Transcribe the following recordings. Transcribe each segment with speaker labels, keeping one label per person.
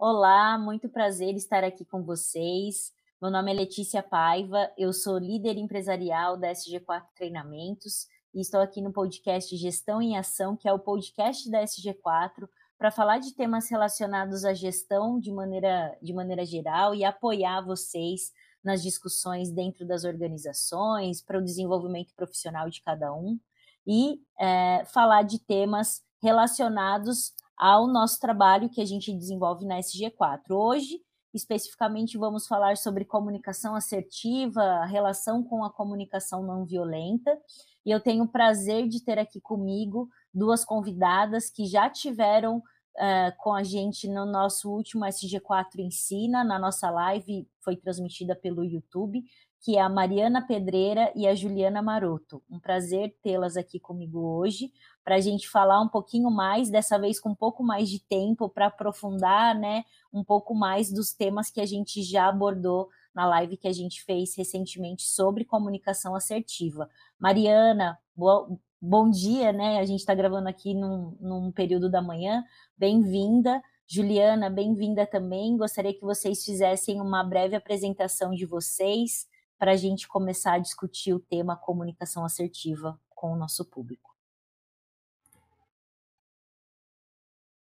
Speaker 1: Olá, muito prazer estar aqui com vocês. Meu nome é Letícia Paiva, eu sou líder empresarial da SG4 Treinamentos e estou aqui no podcast Gestão em Ação, que é o podcast da SG4, para falar de temas relacionados à gestão de maneira, de maneira geral e apoiar vocês nas discussões dentro das organizações, para o desenvolvimento profissional de cada um e é, falar de temas relacionados ao nosso trabalho que a gente desenvolve na SG4. Hoje, especificamente, vamos falar sobre comunicação assertiva, relação com a comunicação não violenta. E eu tenho o prazer de ter aqui comigo duas convidadas que já tiveram uh, com a gente no nosso último SG4 Ensina, na nossa live, foi transmitida pelo YouTube, que é a Mariana Pedreira e a Juliana Maroto. Um prazer tê-las aqui comigo hoje para a gente falar um pouquinho mais, dessa vez com um pouco mais de tempo para aprofundar, né, um pouco mais dos temas que a gente já abordou na live que a gente fez recentemente sobre comunicação assertiva. Mariana, bo bom dia, né? A gente está gravando aqui num, num período da manhã. Bem-vinda. Juliana, bem-vinda também. Gostaria que vocês fizessem uma breve apresentação de vocês para a gente começar a discutir o tema comunicação assertiva com o nosso público.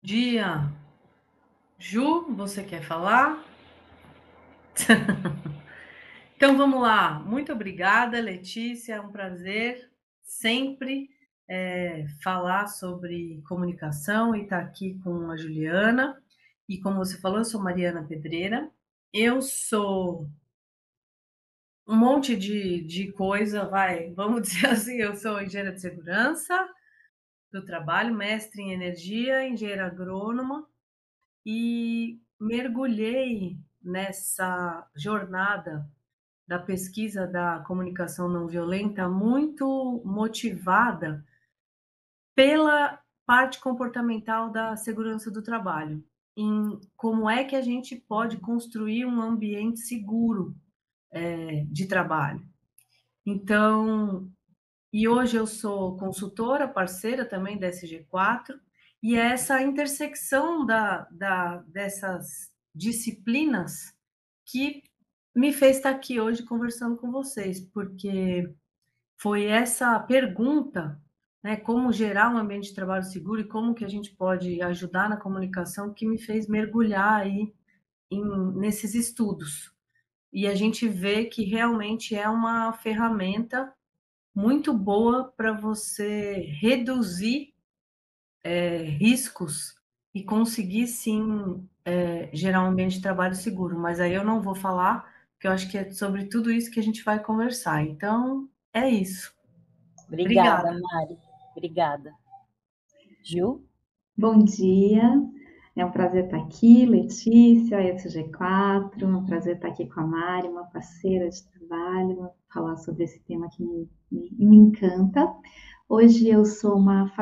Speaker 2: Dia. Ju, você quer falar? então vamos lá. Muito obrigada, Letícia. É um prazer sempre é, falar sobre comunicação e estar tá aqui com a Juliana. E como você falou, eu sou Mariana Pedreira. Eu sou um monte de, de coisa, vai, vamos dizer assim, eu sou engenheira de segurança do trabalho, mestre em energia, engenheira agrônoma, e mergulhei nessa jornada da pesquisa da comunicação não violenta muito motivada pela parte comportamental da segurança do trabalho, em como é que a gente pode construir um ambiente seguro é, de trabalho. Então, e hoje eu sou consultora, parceira também da SG4, e é essa intersecção da, da, dessas disciplinas que me fez estar aqui hoje conversando com vocês, porque foi essa pergunta, né, como gerar um ambiente de trabalho seguro e como que a gente pode ajudar na comunicação que me fez mergulhar aí em, nesses estudos. E a gente vê que realmente é uma ferramenta muito boa para você reduzir é, riscos e conseguir sim é, gerar um ambiente de trabalho seguro. Mas aí eu não vou falar, porque eu acho que é sobre tudo isso que a gente vai conversar. Então, é isso.
Speaker 1: Obrigada, Obrigada. Mari. Obrigada. Gil?
Speaker 3: Bom dia. É um prazer estar aqui, Letícia, SG4, é um prazer estar aqui com a Mari, uma parceira de trabalho, falar sobre esse tema que me, me, me encanta. Hoje eu sou uma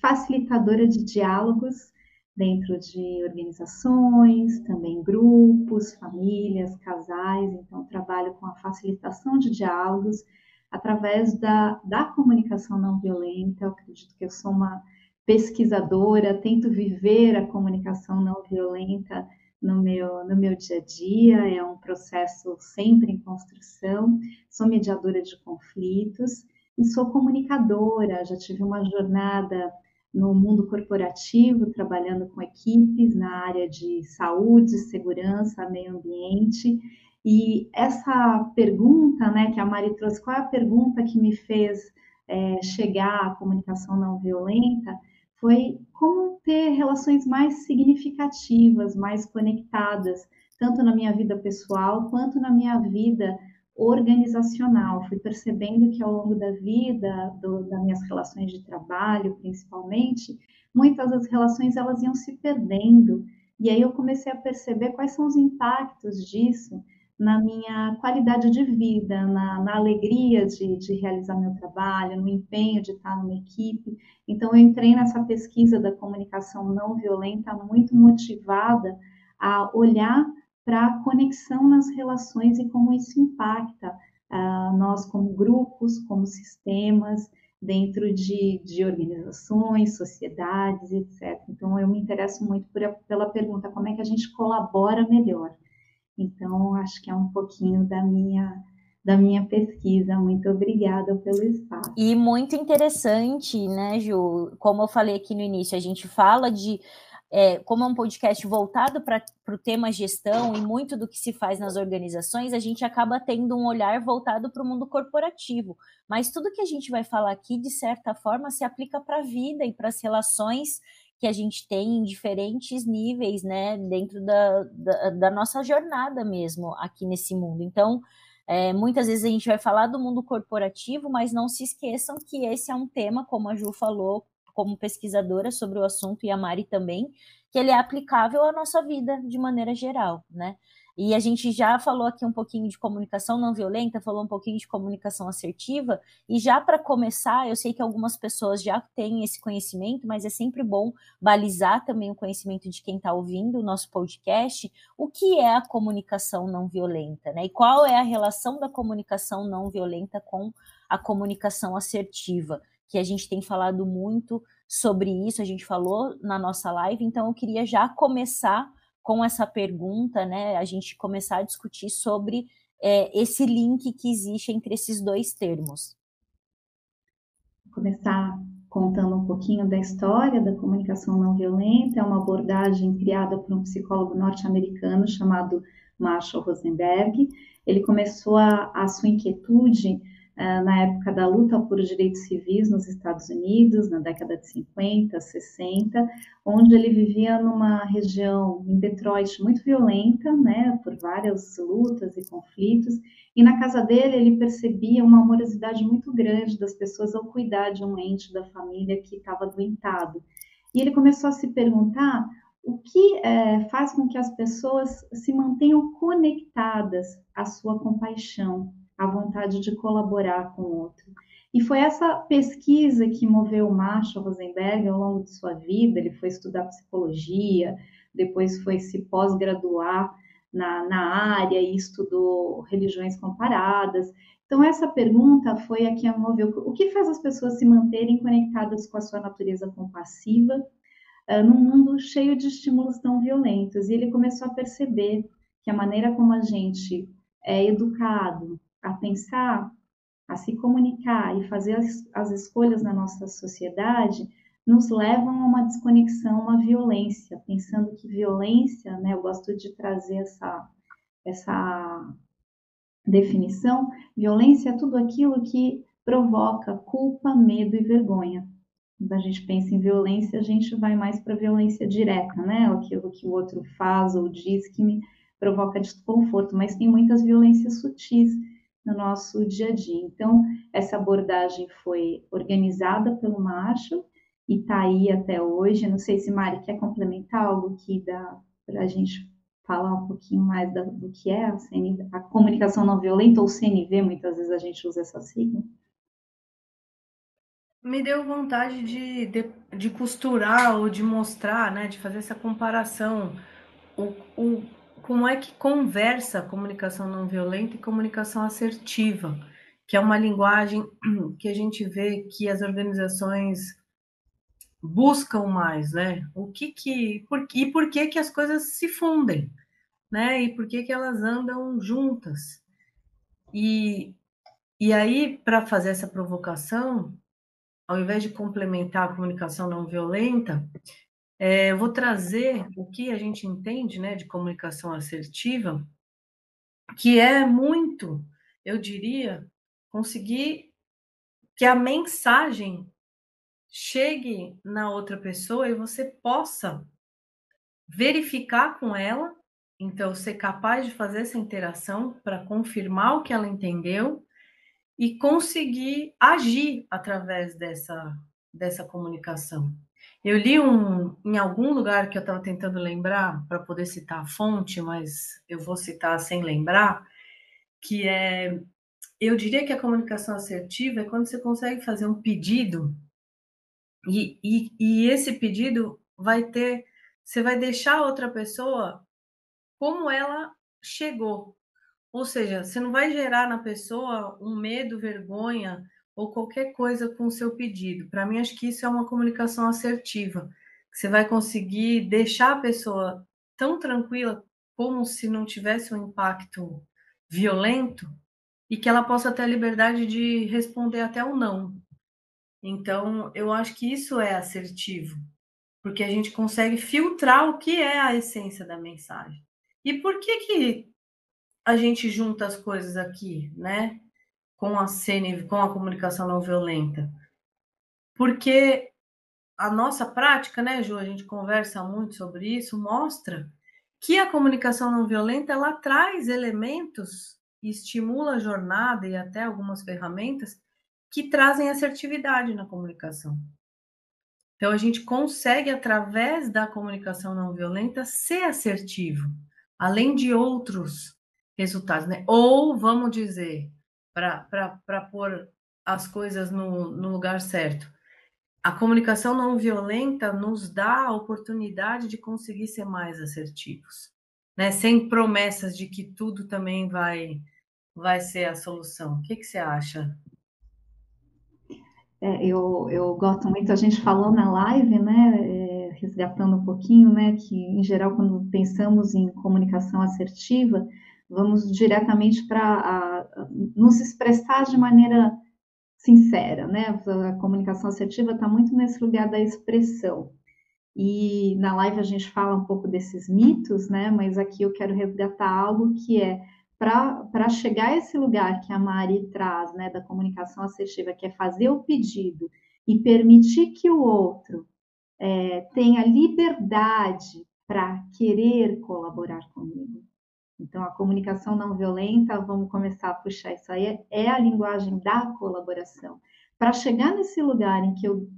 Speaker 3: facilitadora de diálogos dentro de organizações, também grupos, famílias, casais, então trabalho com a facilitação de diálogos através da, da comunicação não violenta. Eu acredito que eu sou uma pesquisadora, tento viver a comunicação não violenta no meu, no meu dia a dia, é um processo sempre em construção. Sou mediadora de conflitos e sou comunicadora, já tive uma jornada no mundo corporativo, trabalhando com equipes na área de saúde, segurança, meio ambiente. E essa pergunta, né, que a Mari trouxe, qual é a pergunta que me fez é, chegar à comunicação não violenta? Foi como ter relações mais significativas, mais conectadas, tanto na minha vida pessoal quanto na minha vida organizacional. Fui percebendo que ao longo da vida, do, das minhas relações de trabalho, principalmente, muitas das relações elas iam se perdendo. E aí eu comecei a perceber quais são os impactos disso na minha qualidade de vida, na, na alegria de, de, realizar meu trabalho, no empenho de estar numa equipe. Então, eu entrei nessa pesquisa da comunicação não violenta muito motivada a olhar para a conexão nas relações e como isso impacta uh, nós como grupos, como sistemas, dentro de, de organizações, sociedades, etc. Então, eu me interesso muito por, pela pergunta como é que a gente colabora melhor. Então, acho que é um pouquinho da minha da minha pesquisa. Muito obrigada pelo espaço.
Speaker 1: E muito interessante, né, Ju? Como eu falei aqui no início, a gente fala de é, como é um podcast voltado para o tema gestão e muito do que se faz nas organizações, a gente acaba tendo um olhar voltado para o mundo corporativo. Mas tudo que a gente vai falar aqui, de certa forma, se aplica para a vida e para as relações que a gente tem em diferentes níveis, né, dentro da, da, da nossa jornada mesmo aqui nesse mundo. Então, é, muitas vezes a gente vai falar do mundo corporativo, mas não se esqueçam que esse é um tema, como a Ju falou, como pesquisadora sobre o assunto, e a Mari também, que ele é aplicável à nossa vida de maneira geral, né? E a gente já falou aqui um pouquinho de comunicação não violenta, falou um pouquinho de comunicação assertiva, e já para começar, eu sei que algumas pessoas já têm esse conhecimento, mas é sempre bom balizar também o conhecimento de quem está ouvindo o nosso podcast, o que é a comunicação não violenta, né? E qual é a relação da comunicação não violenta com a comunicação assertiva, que a gente tem falado muito sobre isso, a gente falou na nossa live, então eu queria já começar com essa pergunta, né, a gente começar a discutir sobre é, esse link que existe entre esses dois termos.
Speaker 3: Vou começar contando um pouquinho da história da comunicação não violenta. É uma abordagem criada por um psicólogo norte-americano chamado Marshall Rosenberg. Ele começou a, a sua inquietude na época da luta por direitos civis nos Estados Unidos, na década de 50, 60, onde ele vivia numa região em Detroit muito violenta, né, por várias lutas e conflitos, e na casa dele ele percebia uma amorosidade muito grande das pessoas ao cuidar de um ente da família que estava doentado. E ele começou a se perguntar o que é, faz com que as pessoas se mantenham conectadas à sua compaixão, a vontade de colaborar com o outro. E foi essa pesquisa que moveu o Marshall Rosenberg ao longo de sua vida. Ele foi estudar psicologia, depois foi se pós-graduar na, na área e estudou religiões comparadas. Então, essa pergunta foi a que a moveu. O que faz as pessoas se manterem conectadas com a sua natureza compassiva uh, num mundo cheio de estímulos tão violentos? E ele começou a perceber que a maneira como a gente é educado, a pensar, a se comunicar e fazer as, as escolhas na nossa sociedade nos levam a uma desconexão, uma violência, pensando que violência, né, eu gosto de trazer essa, essa definição, violência é tudo aquilo que provoca culpa, medo e vergonha. Quando a gente pensa em violência, a gente vai mais para violência direta, né? Aquilo que o outro faz ou diz que me provoca desconforto, mas tem muitas violências sutis no nosso dia a dia. Então, essa abordagem foi organizada pelo Marshall e está aí até hoje. Não sei se Mari quer complementar algo que dá para a gente falar um pouquinho mais da, do que é a, CNV, a comunicação não violenta, ou CNV, muitas vezes a gente usa essa sigla.
Speaker 2: Me deu vontade de, de, de costurar ou de mostrar, né, de fazer essa comparação. O, o, como é que conversa comunicação não violenta e comunicação assertiva, que é uma linguagem que a gente vê que as organizações buscam mais, né? O que que por, e por que que as coisas se fundem, né? E por que que elas andam juntas? E e aí para fazer essa provocação, ao invés de complementar a comunicação não violenta, é, eu vou trazer o que a gente entende né, de comunicação assertiva, que é muito, eu diria, conseguir que a mensagem chegue na outra pessoa e você possa verificar com ela, então ser capaz de fazer essa interação para confirmar o que ela entendeu e conseguir agir através dessa, dessa comunicação. Eu li um, em algum lugar que eu estava tentando lembrar, para poder citar a fonte, mas eu vou citar sem lembrar, que é. Eu diria que a comunicação assertiva é quando você consegue fazer um pedido e, e, e esse pedido vai ter. Você vai deixar a outra pessoa como ela chegou. Ou seja, você não vai gerar na pessoa um medo, vergonha ou qualquer coisa com o seu pedido. Para mim, acho que isso é uma comunicação assertiva. Você vai conseguir deixar a pessoa tão tranquila como se não tivesse um impacto violento e que ela possa ter a liberdade de responder até o não. Então, eu acho que isso é assertivo, porque a gente consegue filtrar o que é a essência da mensagem. E por que que a gente junta as coisas aqui, né? Com a CN, com a comunicação não violenta? Porque a nossa prática, né, Ju, a gente conversa muito sobre isso, mostra que a comunicação não violenta ela traz elementos estimula a jornada e até algumas ferramentas que trazem assertividade na comunicação. Então, a gente consegue, através da comunicação não violenta, ser assertivo, além de outros resultados, né? Ou, vamos dizer, para pôr as coisas no, no lugar certo, a comunicação não violenta nos dá a oportunidade de conseguir ser mais assertivos, né? Sem promessas de que tudo também vai vai ser a solução. O que, que você acha?
Speaker 3: É, eu, eu gosto muito, a gente falou na live, né, é, resgatando um pouquinho, né, que em geral quando pensamos em comunicação assertiva, vamos diretamente para nos expressar de maneira sincera, né, a comunicação assertiva está muito nesse lugar da expressão. E na live a gente fala um pouco desses mitos, né, mas aqui eu quero resgatar algo que é para chegar a esse lugar que a Mari traz, né, da comunicação assertiva, que é fazer o pedido e permitir que o outro é, tenha liberdade para querer colaborar comigo. Então, a comunicação não violenta, vamos começar a puxar isso aí, é a linguagem da colaboração. Para chegar nesse lugar em que eu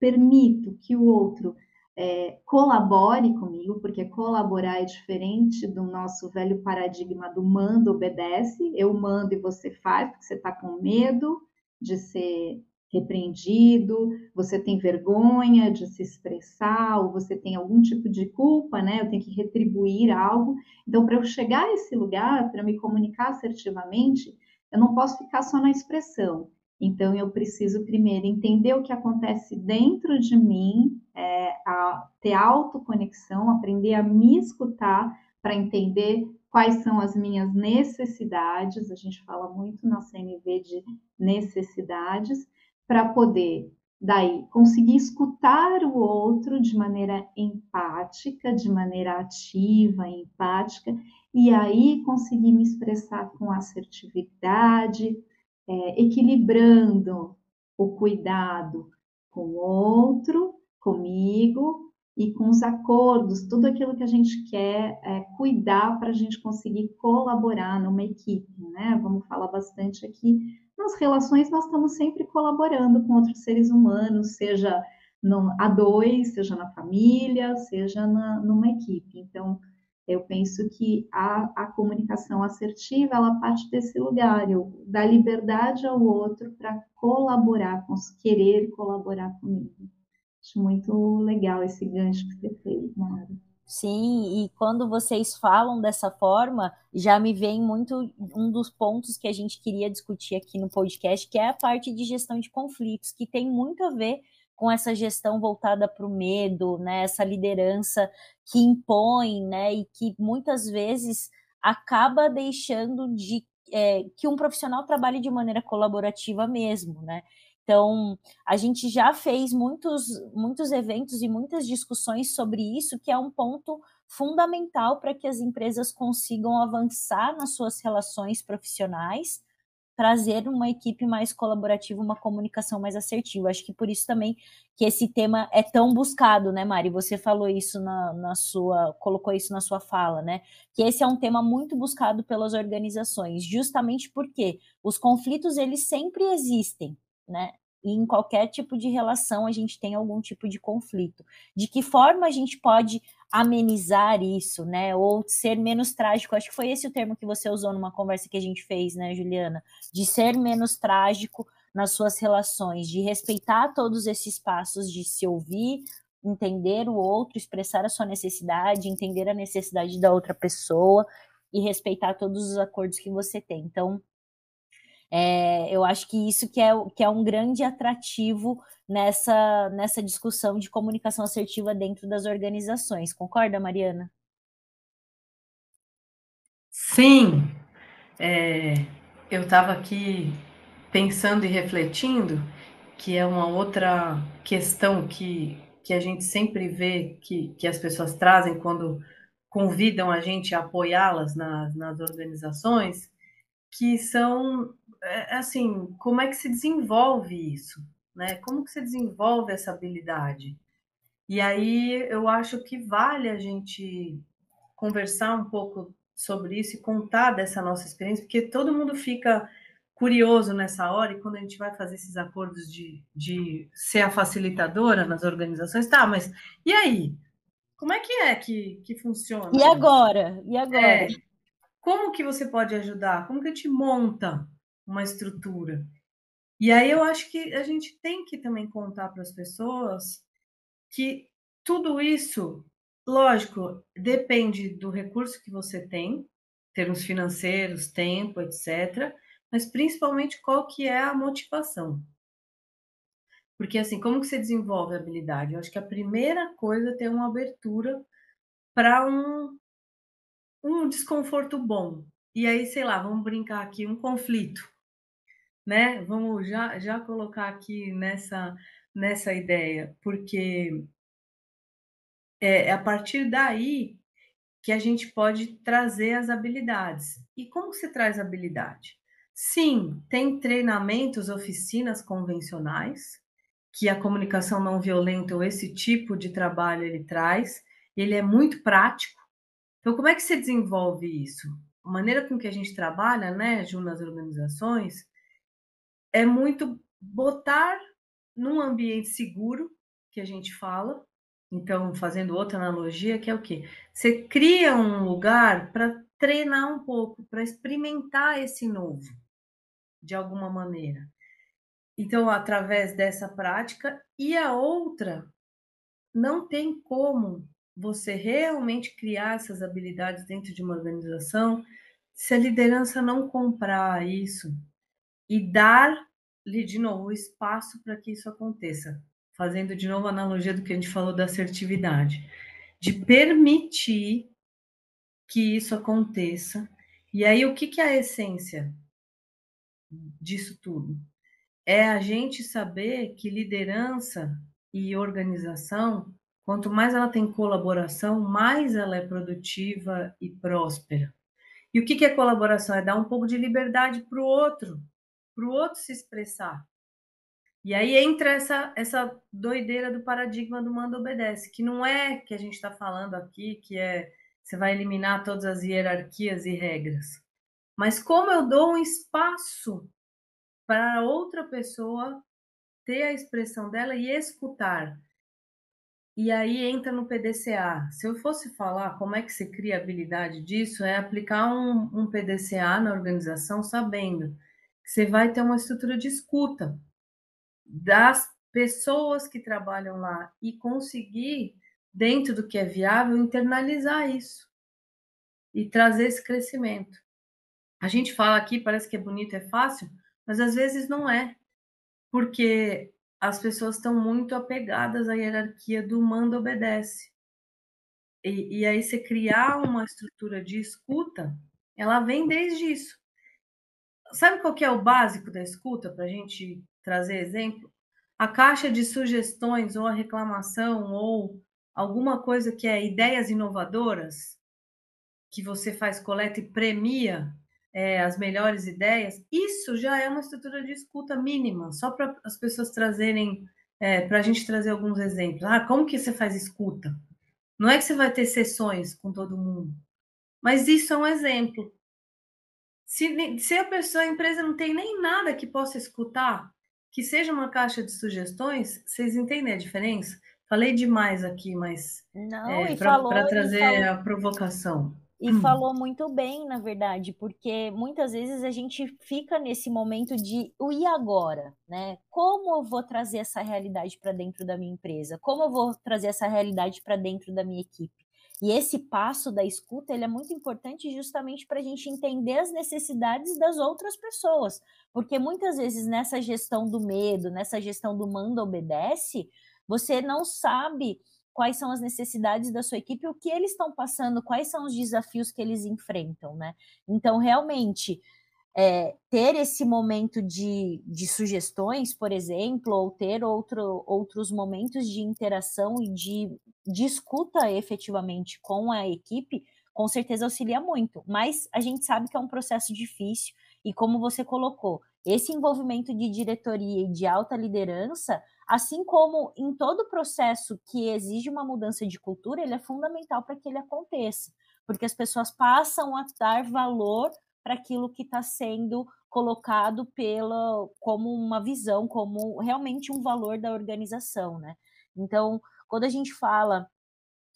Speaker 3: permito que o outro é, colabore comigo, porque colaborar é diferente do nosso velho paradigma do manda, obedece. Eu mando e você faz, porque você está com medo de ser repreendido, você tem vergonha de se expressar, ou você tem algum tipo de culpa, né? Eu tenho que retribuir algo. Então, para eu chegar a esse lugar, para me comunicar assertivamente, eu não posso ficar só na expressão. Então, eu preciso primeiro entender o que acontece dentro de mim, é, a ter autoconexão, aprender a me escutar para entender quais são as minhas necessidades. A gente fala muito na CNV de necessidades, para poder daí conseguir escutar o outro de maneira empática, de maneira ativa, empática, e aí conseguir me expressar com assertividade, é, equilibrando o cuidado com o outro, comigo e com os acordos, tudo aquilo que a gente quer é, cuidar para a gente conseguir colaborar numa equipe, né? Vamos falar bastante aqui. Nas relações, nós estamos sempre colaborando com outros seres humanos, seja a dois, seja na família, seja na, numa equipe. Então, eu penso que a, a comunicação assertiva, ela parte desse lugar, eu, da liberdade ao outro para colaborar, com, querer colaborar comigo. Acho muito legal esse gancho que você fez, Mara.
Speaker 1: Sim, e quando vocês falam dessa forma, já me vem muito um dos pontos que a gente queria discutir aqui no podcast, que é a parte de gestão de conflitos, que tem muito a ver com essa gestão voltada para o medo, né, essa liderança que impõe, né, e que muitas vezes acaba deixando de é, que um profissional trabalhe de maneira colaborativa mesmo, né? Então, a gente já fez muitos, muitos eventos e muitas discussões sobre isso, que é um ponto fundamental para que as empresas consigam avançar nas suas relações profissionais trazer uma equipe mais colaborativa, uma comunicação mais assertiva. Acho que por isso também que esse tema é tão buscado, né, Mari? Você falou isso na, na sua, colocou isso na sua fala, né? Que esse é um tema muito buscado pelas organizações, justamente porque os conflitos eles sempre existem, né? E em qualquer tipo de relação a gente tem algum tipo de conflito. De que forma a gente pode amenizar isso, né? Ou ser menos trágico. Acho que foi esse o termo que você usou numa conversa que a gente fez, né, Juliana? De ser menos trágico nas suas relações, de respeitar todos esses passos, de se ouvir, entender o outro, expressar a sua necessidade, entender a necessidade da outra pessoa e respeitar todos os acordos que você tem. Então, É, eu acho que isso que é, que é um grande atrativo nessa, nessa discussão de comunicação assertiva dentro das organizações. Concorda, Mariana?
Speaker 2: Sim. É, eu estava aqui pensando e refletindo que é uma outra questão que, que a gente sempre vê que, que as pessoas trazem quando convidam a gente a apoiá-las nas, nas organizações, que são, é, assim, como é que se desenvolve isso? Né? Como que se desenvolve essa habilidade? E aí eu acho que vale a gente conversar um pouco sobre isso e contar dessa nossa experiência, porque todo mundo fica curioso nessa hora, e quando a gente vai fazer esses acordos de, de ser a facilitadora nas organizações, tá, mas e aí? Como é que é que, que funciona?
Speaker 1: E agora? E agora? É,
Speaker 2: como que você pode ajudar? Como que a gente monta uma estrutura? E aí eu acho que a gente tem que também contar para as pessoas que tudo isso, lógico, depende do recurso que você tem, termos financeiros, tempo, etc mas principalmente qual que é a motivação. Porque assim, como que você desenvolve a habilidade? Eu acho que a primeira coisa é ter uma abertura para um, um desconforto bom. E aí, sei lá, vamos brincar aqui, um conflito, né? Vamos já, já colocar aqui nessa, nessa ideia, porque é, é a partir daí que a gente pode trazer as habilidades. E como se traz habilidade? Sim, tem treinamentos, oficinas convencionais, que a comunicação não violenta ou esse tipo de trabalho ele traz, ele é muito prático. Então, como é que se desenvolve isso? A maneira com que a gente trabalha, né, Ju, nas organizações, é muito botar num ambiente seguro, que a gente fala, então, fazendo outra analogia, que é o quê? Você cria um lugar para treinar um pouco, para experimentar esse novo de alguma maneira. Então, através dessa prática, e a outra, não tem como você realmente criar essas habilidades dentro de uma organização se a liderança não comprar isso e dar-lhe de novo espaço para que isso aconteça. Fazendo de novo a analogia do que a gente falou da assertividade, de permitir que isso aconteça. E aí, o que, que é a essência? disso tudo? É a gente saber que liderança e organização, quanto mais ela tem colaboração, mais ela é produtiva e próspera. E o que é colaboração? É dar um pouco de liberdade para o outro, para o outro se expressar. E aí entra essa, essa doideira do paradigma do manda obedece, que não é que a gente está falando aqui, que é você vai eliminar todas as hierarquias e regras. Mas como eu dou um espaço para outra pessoa ter a expressão dela e escutar. E aí entra no PDCA. Se eu fosse falar como é que se cria a habilidade disso, é aplicar um, um PDCA na organização sabendo que você vai ter uma estrutura de escuta das pessoas que trabalham lá e conseguir, dentro do que é viável, internalizar isso e trazer esse crescimento. A gente fala aqui, parece que é bonito, é fácil, mas às vezes não é, porque as pessoas estão muito apegadas à hierarquia do manda obedece. E, e aí você criar uma estrutura de escuta, ela vem desde isso. Sabe qual que é o básico da escuta para a gente trazer exemplo? A caixa de sugestões ou a reclamação ou alguma coisa que é ideias inovadoras que você faz coleta e premia é, as melhores ideias, isso já é uma estrutura de escuta mínima, só para as pessoas trazerem, é, para a gente trazer alguns exemplos. Ah, como que você faz escuta? Não é que você vai ter sessões com todo mundo, mas isso é um exemplo. Se, se a pessoa, a empresa não tem nem nada que possa escutar, que seja uma caixa de sugestões, vocês entendem a diferença? Falei demais aqui, mas é, para trazer falou... a provocação.
Speaker 1: E hum. falou muito bem, na verdade, porque muitas vezes a gente fica nesse momento de o e agora, né? Como eu vou trazer essa realidade para dentro da minha empresa? Como eu vou trazer essa realidade para dentro da minha equipe? E esse passo da escuta ele é muito importante justamente para a gente entender as necessidades das outras pessoas. Porque muitas vezes nessa gestão do medo, nessa gestão do manda obedece, você não sabe quais são as necessidades da sua equipe, o que eles estão passando, quais são os desafios que eles enfrentam, né? Então, realmente, é, ter esse momento de, de sugestões, por exemplo, ou ter outro, outros momentos de interação e de, de escuta efetivamente com a equipe, com certeza auxilia muito. Mas a gente sabe que é um processo difícil e, como você colocou, esse envolvimento de diretoria e de alta liderança, assim como em todo processo que exige uma mudança de cultura, ele é fundamental para que ele aconteça, porque as pessoas passam a dar valor para aquilo que está sendo colocado pela como uma visão, como realmente um valor da organização, né? Então, quando a gente fala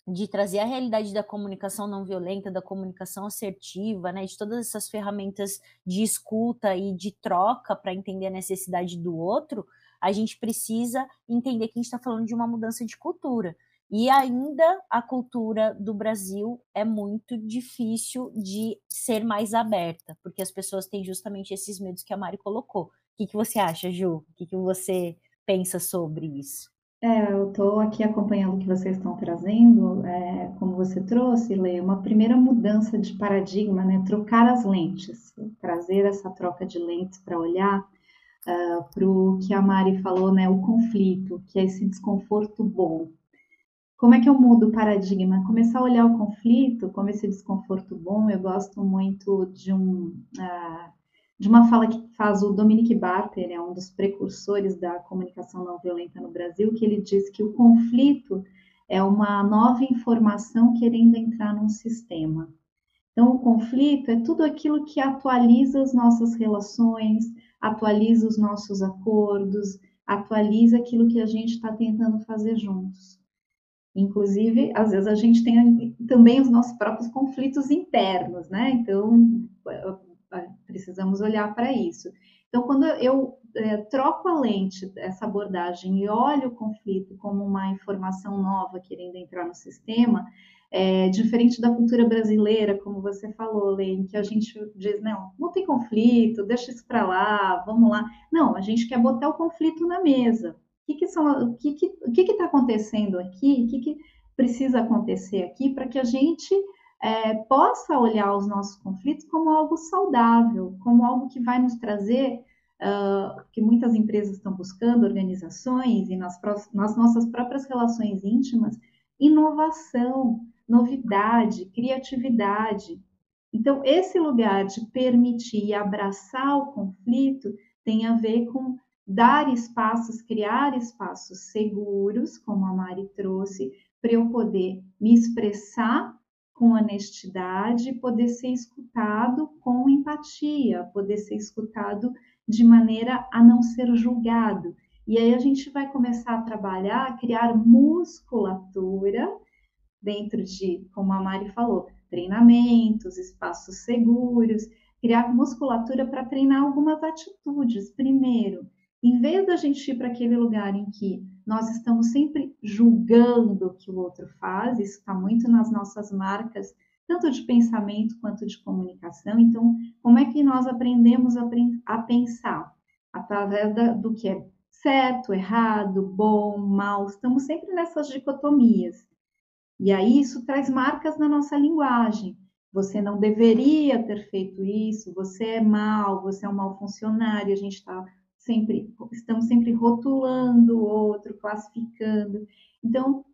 Speaker 1: de trazer a realidade da comunicação não violenta, da comunicação assertiva, né, de todas essas ferramentas de escuta e de troca para entender a necessidade do outro, a gente precisa entender que a gente está falando de uma mudança de cultura. E ainda a cultura do Brasil é muito difícil de ser mais aberta, porque as pessoas têm justamente esses medos que a Mari colocou. O que, que você acha, Ju? O que, que você pensa sobre isso?
Speaker 3: É, eu estou aqui acompanhando o que vocês estão trazendo, é, como você trouxe, Lê, uma primeira mudança de paradigma, né? Trocar as lentes, trazer essa troca de lentes para olhar uh, ah, para o que a Mari falou, né? O conflito, que é esse desconforto bom. Como é que eu mudo o paradigma? Começar a olhar o conflito como esse desconforto bom. Eu gosto muito de um uh, de uma fala que faz o Dominic Barter, é um dos precursores da comunicação não violenta no Brasil, que ele diz que o conflito é uma nova informação querendo entrar num sistema. Então, o conflito é tudo aquilo que atualiza as nossas relações, atualiza os nossos acordos, atualiza aquilo que a gente está tentando fazer juntos. Inclusive, às vezes a gente tem também os nossos próprios conflitos internos, né? Então, precisamos olhar para isso. Então, quando eu é, troco a lente dessa abordagem e olho o conflito como uma informação nova querendo entrar no sistema, é, diferente da cultura brasileira, como você falou, Lê, em que a gente diz, não, não tem conflito, deixa isso para lá, vamos lá. Não, a gente quer botar o conflito na mesa. Que, que o que está que, que que tá acontecendo aqui, o que, que precisa acontecer aqui para que a gente é, possa olhar os nossos conflitos como algo saudável, como algo que vai nos trazer, uh, que muitas empresas estão buscando, organizações e nas, nas nossas próprias relações íntimas, inovação, novidade, criatividade. Então, esse lugar de permitir e abraçar o conflito tem a ver com dar espaços, criar espaços seguros, como a Mari trouxe, para eu poder me expressar com honestidade, poder ser escutado com empatia, poder ser escutado de maneira a não ser julgado. E aí a gente vai começar a trabalhar, a criar musculatura dentro de, como a Mari falou, treinamentos, espaços seguros, criar musculatura para treinar algumas atitudes. Primeiro, em vez da gente ir para aquele lugar em que nós estamos sempre julgando o que o outro faz, isso está muito nas nossas marcas, tanto de pensamento quanto de comunicação. Então, como é que nós aprendemos a, a pensar? Através da, do que é certo, errado, bom, mal, estamos sempre nessas dicotomias. E aí isso traz marcas na nossa linguagem. Você não deveria ter feito isso, você é mal, você é um mau funcionário, a gente está sempre estamos sempre rotulando o outro, classificando. Então,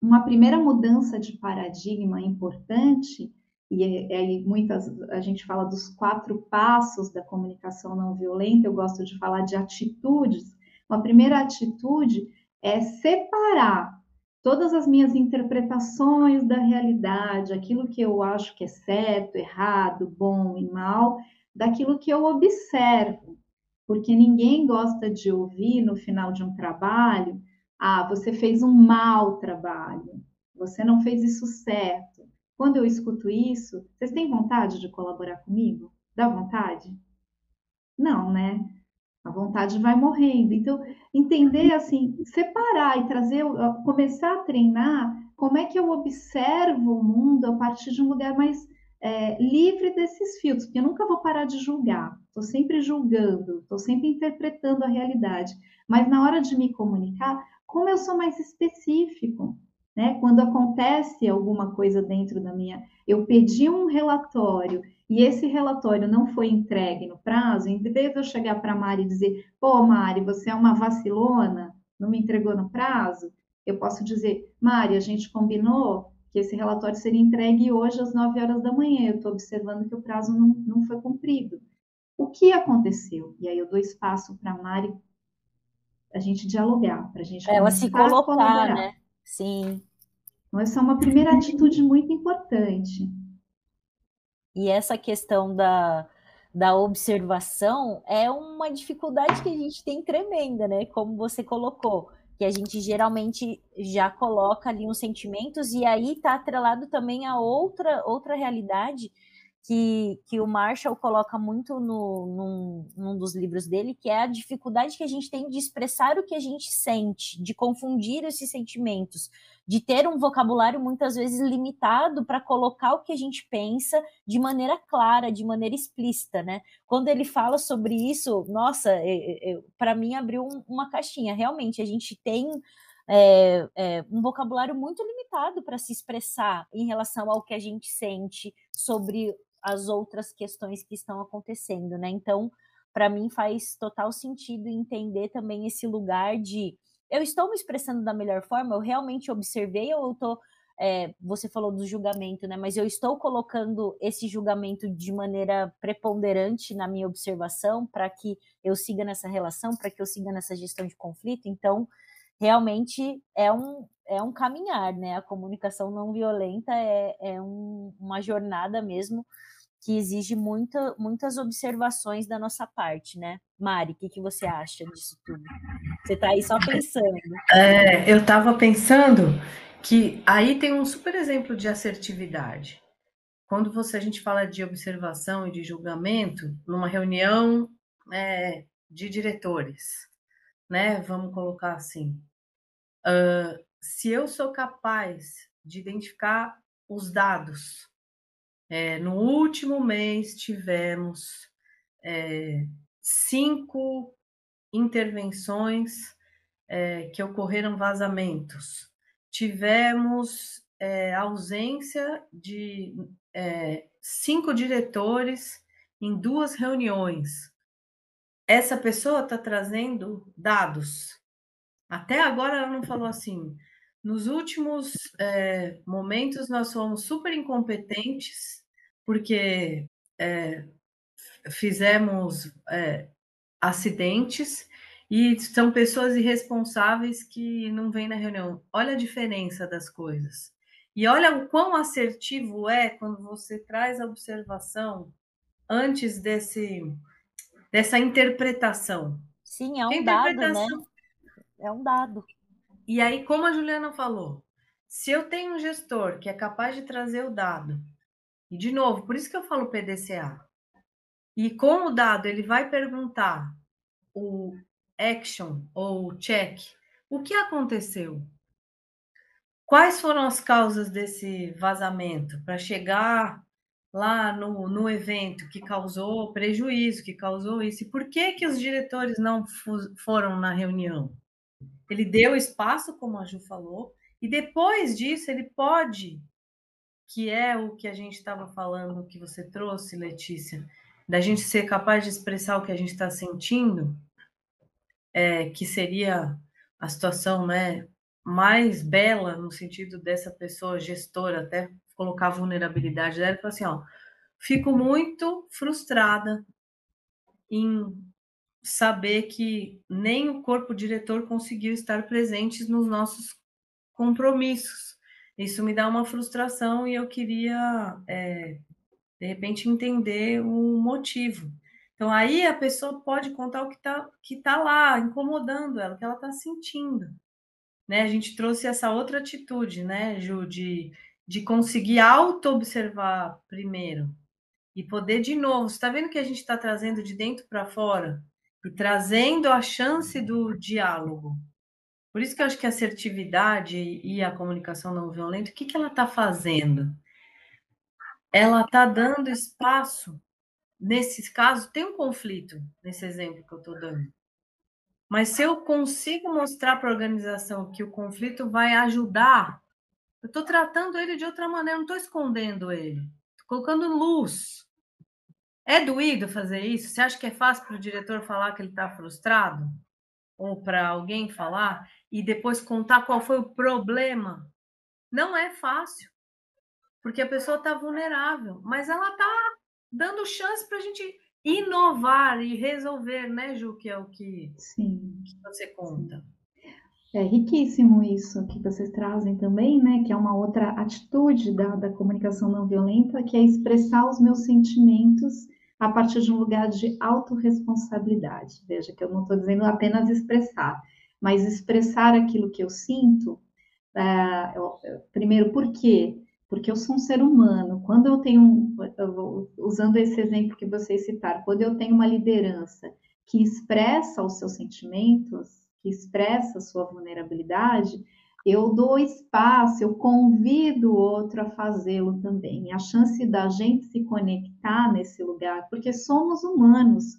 Speaker 3: uma primeira mudança de paradigma importante e aí muitas a gente fala dos quatro passos da comunicação não violenta, eu gosto de falar de atitudes. Uma primeira atitude é separar todas as minhas interpretações da realidade, aquilo que eu acho que é certo, errado, bom e mal, daquilo que eu observo porque ninguém gosta de ouvir no final de um trabalho: ah, você fez um mau trabalho, você não fez isso certo. Quando eu escuto isso, vocês têm vontade de colaborar comigo? Dá vontade? Não, né? A vontade vai morrendo. Então, entender assim, separar e trazer, começar a treinar como é que eu observo o mundo a partir de um lugar mais é, livre desses filtros, porque eu nunca vou parar de julgar, estou sempre julgando, estou sempre interpretando a realidade, mas na hora de me comunicar, como eu sou mais específico, né? Quando acontece alguma coisa dentro da minha, eu pedi um relatório e esse relatório não foi entregue no prazo, em vez de eu chegar para a Mari e dizer, pô, Mari, você é uma vacilona, não me entregou no prazo, eu posso dizer, Mari, a gente combinou que esse relatório seria entregue hoje às 9 horas da manhã, eu estou observando que o prazo não, não foi cumprido. O que aconteceu? E aí eu dou espaço para a Mari a gente dialogar, para a gente
Speaker 1: Ela se colocar, né? Sim.
Speaker 3: Então, essa é uma primeira atitude muito importante.
Speaker 1: E essa questão da, da observação é uma dificuldade que a gente tem tremenda, né? Como você colocou, que a gente geralmente já coloca ali uns sentimentos e aí está atrelado também a outra outra realidade que, que o Marshall coloca muito no, num, num dos livros dele, que é a dificuldade que a gente tem de expressar o que a gente sente, de confundir esses sentimentos, de ter um vocabulário muitas vezes limitado para colocar o que a gente pensa de maneira clara, de maneira explícita, né? Quando ele fala sobre isso, nossa, é, é, para mim abriu um, uma caixinha. Realmente, a gente tem é, é, um vocabulário muito limitado para se expressar em relação ao que a gente sente sobre as outras questões que estão acontecendo, né? Então, para mim faz total sentido entender também esse lugar de eu estou me expressando da melhor forma, eu realmente observei ou eu estou é, você falou do julgamento, né? Mas eu estou colocando esse julgamento de maneira preponderante na minha observação para que eu siga nessa relação, para que eu siga nessa gestão de conflito. Então, realmente é um, é um caminhar, né? A comunicação não violenta é, é um, uma jornada mesmo que exige muita, muitas observações da nossa parte, né? Mari, o que, que você acha disso tudo? Você está aí só pensando.
Speaker 2: É, eu estava pensando que aí tem um super exemplo de assertividade. Quando você a gente fala de observação e de julgamento numa reunião é, de diretores, né? Vamos colocar assim. Uh, se eu sou capaz de identificar os dados é, no último mês tivemos é, cinco intervenções é, que ocorreram vazamentos. Tivemos é, ausência de é, cinco diretores em duas reuniões. Essa pessoa está trazendo dados. Até agora ela não falou assim. Nos últimos é, momentos, nós fomos super incompetentes, porque é, fizemos é, acidentes e são pessoas irresponsáveis que não vêm na reunião. Olha a diferença das coisas. E olha o quão assertivo é quando você traz a observação antes desse, dessa interpretação.
Speaker 1: Sim, é um dado, né? É um dado.
Speaker 2: E aí, como a Juliana falou, se eu tenho um gestor que é capaz de trazer o dado, e de novo, por isso que eu falo PDCA, e com o dado ele vai perguntar o action ou o check, o que aconteceu? Quais foram as causas desse vazamento para chegar lá no, no evento que causou prejuízo, que causou isso? E por que, que os diretores não foram na reunião? Ele deu espaço, como a Ju falou, e depois disso ele pode, que é o que a gente estava falando, que você trouxe, Letícia, da gente ser capaz de expressar o que a gente está sentindo, é, que seria a situação né, mais bela no sentido dessa pessoa gestora, até colocar a vulnerabilidade dela e falar assim, ó, fico muito frustrada em saber que nem o corpo diretor conseguiu estar presente nos nossos compromissos. Isso me dá uma frustração e eu queria, é, de repente, entender o motivo. Então, aí a pessoa pode contar o que está que tá lá, incomodando ela, o que ela está sentindo. Né? A gente trouxe essa outra atitude, né, Ju, de, de conseguir auto-observar primeiro e poder, de novo, você está vendo que a gente está trazendo de dentro para fora? Trazendo a chance do diálogo. Por isso que eu acho que a assertividade e a comunicação não violenta, o que, que ela está fazendo? Ela está dando espaço. Nesse caso, tem um conflito, nesse exemplo que eu estou dando. Mas se eu consigo mostrar para a organização que o conflito vai ajudar, eu estou tratando ele de outra maneira, não estou escondendo ele, estou colocando luz. É doído fazer isso? Você acha que é fácil para o diretor falar que ele está frustrado? Ou para alguém falar e depois contar qual foi o problema? Não é fácil, porque a pessoa está vulnerável, mas ela está dando chance para a gente inovar e resolver, né, Ju, que é o que, Sim. que você conta.
Speaker 3: É riquíssimo isso que vocês trazem também, né? Que é uma outra atitude da, da comunicação não violenta, que é expressar os meus sentimentos a partir de um lugar de autorresponsabilidade. Veja que eu não estou dizendo apenas expressar, mas expressar aquilo que eu sinto. Uh, eu, primeiro, por quê? Porque eu sou um ser humano. Quando eu tenho, eu, usando esse exemplo que vocês citaram, quando eu tenho uma liderança que expressa os seus sentimentos, que expressa sua vulnerabilidade, eu dou espaço, eu convido o outro a fazê-lo também. A chance da gente se conectar nesse lugar, porque somos humanos.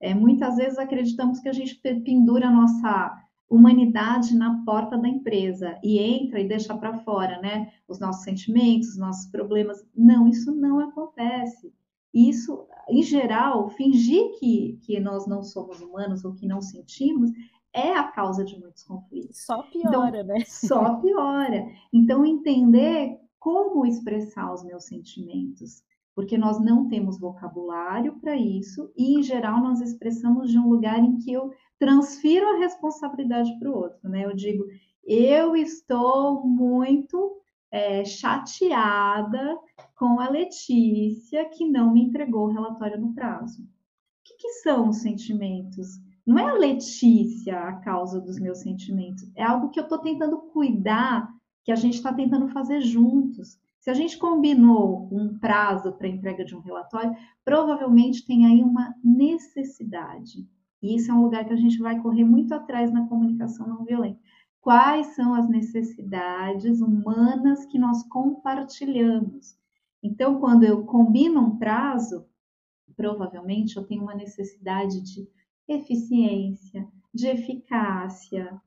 Speaker 3: É, muitas vezes acreditamos que a gente pendura a nossa humanidade na porta da empresa e entra e deixa para fora, né? Os nossos sentimentos, os nossos problemas. Não, isso não acontece. Isso, em geral, fingir que, que nós não somos humanos ou que não sentimos é a causa de muitos conflitos.
Speaker 1: Só piora, então, né?
Speaker 3: Só piora. Então, entender como expressar os meus sentimentos, porque nós não temos vocabulário para isso e, em geral, nós expressamos de um lugar em que eu transfiro a responsabilidade para o outro, né? Eu digo, eu estou muito é, chateada com a Letícia que não me entregou o relatório no prazo. O que, que são os sentimentos? Não é a Letícia a causa dos meus sentimentos, é algo que eu estou tentando cuidar, que a gente está tentando fazer juntos. Se a gente combinou um prazo para entrega de um relatório, provavelmente tem aí uma necessidade. E isso é um lugar que a gente vai correr muito atrás na comunicação não violenta. Quais são as necessidades humanas que nós compartilhamos? Então, quando eu combino um prazo, provavelmente eu tenho uma necessidade de eficiência, de eficácia,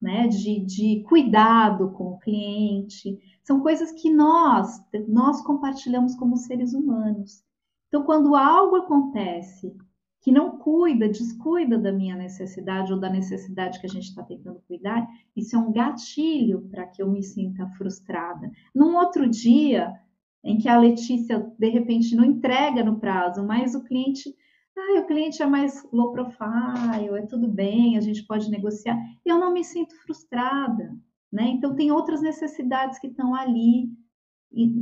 Speaker 3: né, de, de cuidado com o cliente. São coisas que nós, nós compartilhamos como seres humanos. Então, quando algo acontece que não cuida, descuida da minha necessidade ou da necessidade que a gente está tentando cuidar, isso é um gatilho para que eu me sinta frustrada. Num outro dia, em que a Letícia de repente não entrega no prazo, mas o cliente ah, o cliente é mais low profile, é tudo bem, a gente pode negociar. Eu não me sinto frustrada, né? Então tem outras necessidades que estão ali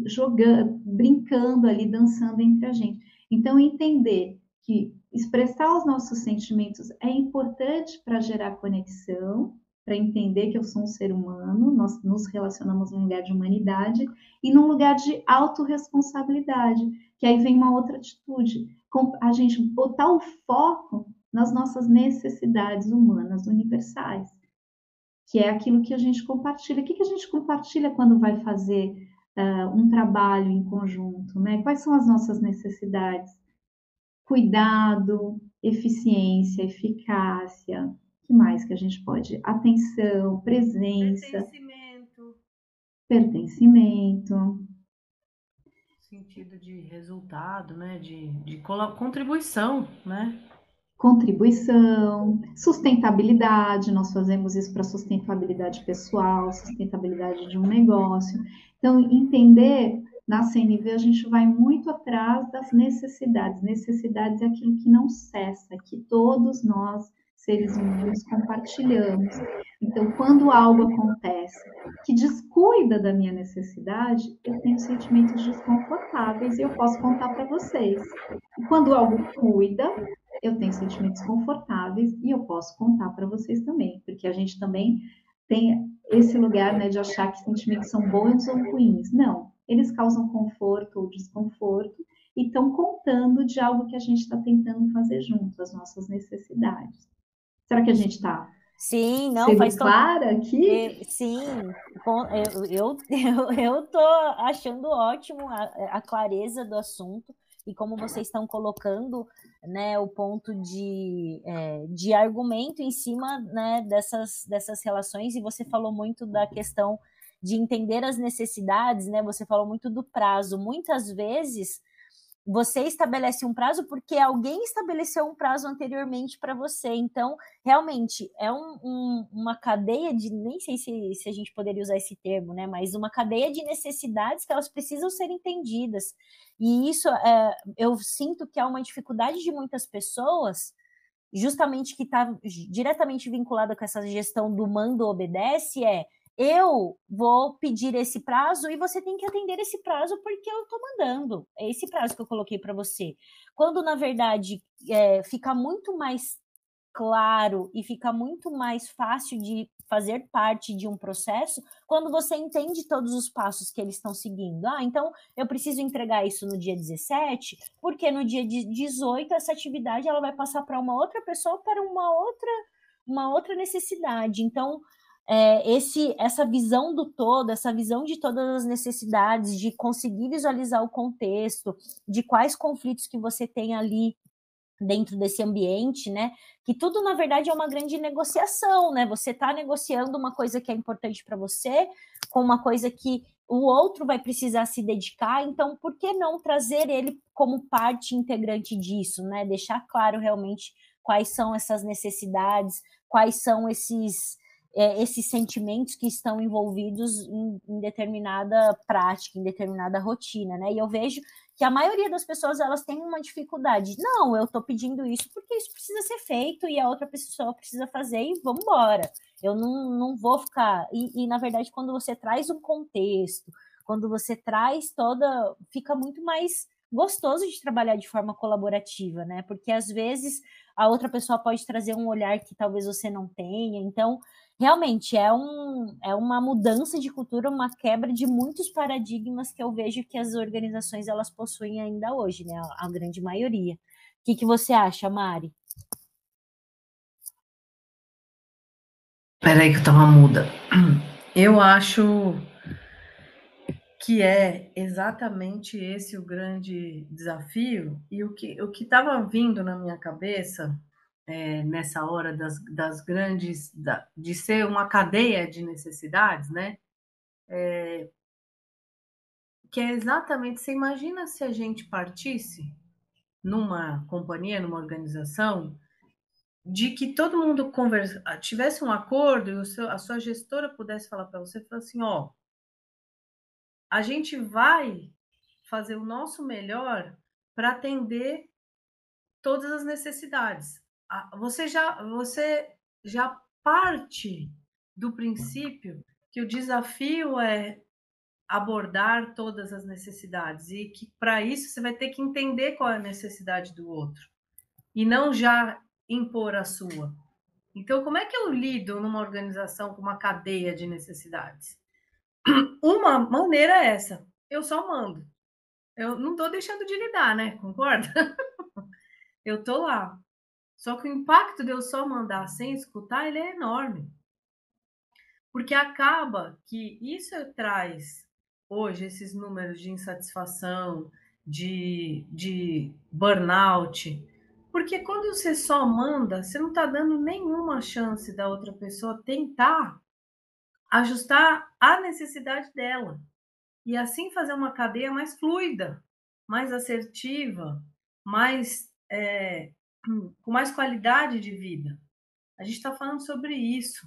Speaker 3: jogando, brincando ali, dançando entre a gente. Então entender que expressar os nossos sentimentos é importante para gerar conexão, para entender que eu sou um ser humano, nós nos relacionamos num lugar de humanidade e num lugar de autorresponsabilidade, que aí vem uma outra atitude a gente botar o foco nas nossas necessidades humanas universais, que é aquilo que a gente compartilha. O que, que a gente compartilha quando vai fazer uh, um trabalho em conjunto? Né? Quais são as nossas necessidades? Cuidado, eficiência, eficácia. O que mais que a gente pode? Atenção, presença.
Speaker 2: Pertencimento.
Speaker 3: Pertencimento
Speaker 2: sentido de resultado, né? De, de contribuição, né?
Speaker 3: Contribuição, sustentabilidade, nós fazemos isso para sustentabilidade pessoal, sustentabilidade de um negócio. Então, entender na CNV a gente vai muito atrás das necessidades. Necessidades é aquilo que não cessa, que todos nós seres humanos compartilhamos. Então, quando algo acontece que descuida da minha necessidade, eu tenho sentimentos desconfortáveis e eu posso contar para vocês. E quando algo cuida, eu tenho sentimentos confortáveis e eu posso contar para vocês também, porque a gente também tem esse lugar né, de achar que sentimentos são bons ou ruins. Não, eles causam conforto ou desconforto e estão contando de algo que a gente está tentando fazer junto, as nossas necessidades. Será que a gente está
Speaker 1: Sim, não, Sendo faz
Speaker 3: clara aqui?
Speaker 1: É, sim, eu, eu, eu, eu tô achando ótimo a, a clareza do assunto e como vocês estão colocando né, o ponto de, é, de argumento em cima né, dessas, dessas relações, e você falou muito da questão de entender as necessidades, né? Você falou muito do prazo. Muitas vezes você estabelece um prazo porque alguém estabeleceu um prazo anteriormente para você. Então, realmente, é um, um, uma cadeia de. Nem sei se, se a gente poderia usar esse termo, né? Mas uma cadeia de necessidades que elas precisam ser entendidas. E isso é, eu sinto que é uma dificuldade de muitas pessoas, justamente que está diretamente vinculada com essa gestão do mando obedece, é eu vou pedir esse prazo e você tem que atender esse prazo porque eu estou mandando. É esse prazo que eu coloquei para você. Quando, na verdade, é, fica muito mais claro e fica muito mais fácil de fazer parte de um processo quando você entende todos os passos que eles estão seguindo. Ah, então eu preciso entregar isso no dia 17, porque no dia 18 essa atividade ela vai passar para uma outra pessoa para uma outra uma outra necessidade. Então, é, esse, essa visão do todo, essa visão de todas as necessidades, de conseguir visualizar o contexto, de quais conflitos que você tem ali dentro desse ambiente, né? Que tudo na verdade é uma grande negociação, né? Você está negociando uma coisa que é importante para você com uma coisa que o outro vai precisar se dedicar, então por que não trazer ele como parte integrante disso, né? Deixar claro realmente quais são essas necessidades, quais são esses é, esses sentimentos que estão envolvidos em, em, determinada prática, em determinada rotina, né? E eu vejo que a maioria das pessoas elas têm uma dificuldade. Não, eu estou pedindo isso porque isso precisa ser feito e a outra pessoa precisa fazer e vamos embora. Eu não, não vou ficar. E, e na verdade, quando você traz um contexto, quando você traz toda. fica muito mais gostoso de trabalhar de forma colaborativa, né? Porque às vezes a outra pessoa pode trazer um olhar que talvez você não tenha. Então, realmente é, um, é uma mudança de cultura, uma quebra de muitos paradigmas que eu vejo que as organizações elas possuem ainda hoje, né? A, a grande maioria. O que, que você acha, Mari?
Speaker 2: Peraí que eu tava muda. Eu acho que é exatamente esse o grande desafio e o que o que estava vindo na minha cabeça é, nessa hora das, das grandes, da, de ser uma cadeia de necessidades, né? É, que é exatamente, você imagina se a gente partisse numa companhia, numa organização, de que todo mundo conversa, tivesse um acordo e seu, a sua gestora pudesse falar para você, falar assim, ó, a gente vai fazer o nosso melhor para atender todas as necessidades você já você já parte do princípio que o desafio é abordar todas as necessidades e que para isso você vai ter que entender qual é a necessidade do outro e não já impor a sua. Então, como é que eu lido numa organização com uma cadeia de necessidades? Uma maneira é essa: eu só mando. Eu não estou deixando de lidar, né? Concorda? eu estou lá. Só que o impacto de eu só mandar sem escutar, ele é enorme. Porque acaba que isso traz hoje esses números de insatisfação, de, de burnout. Porque quando você só manda, você não está dando nenhuma chance da outra pessoa tentar ajustar a necessidade dela. E assim fazer uma cadeia mais fluida, mais assertiva, mais é, com mais qualidade de vida. A gente está falando sobre isso.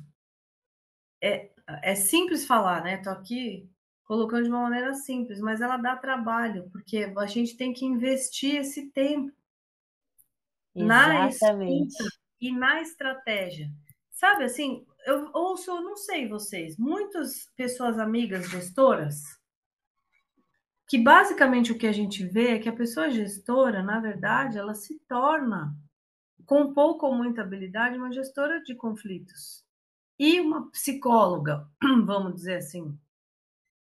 Speaker 2: É, é simples falar, né? Estou aqui colocando de uma maneira simples, mas ela dá trabalho, porque a gente tem que investir esse tempo Exatamente. na e na estratégia. Sabe assim, eu ouço, não sei vocês, muitas pessoas amigas gestoras que basicamente o que a gente vê é que a pessoa gestora, na verdade, ela se torna com pouco ou muita habilidade, uma gestora de conflitos e uma psicóloga, vamos dizer assim.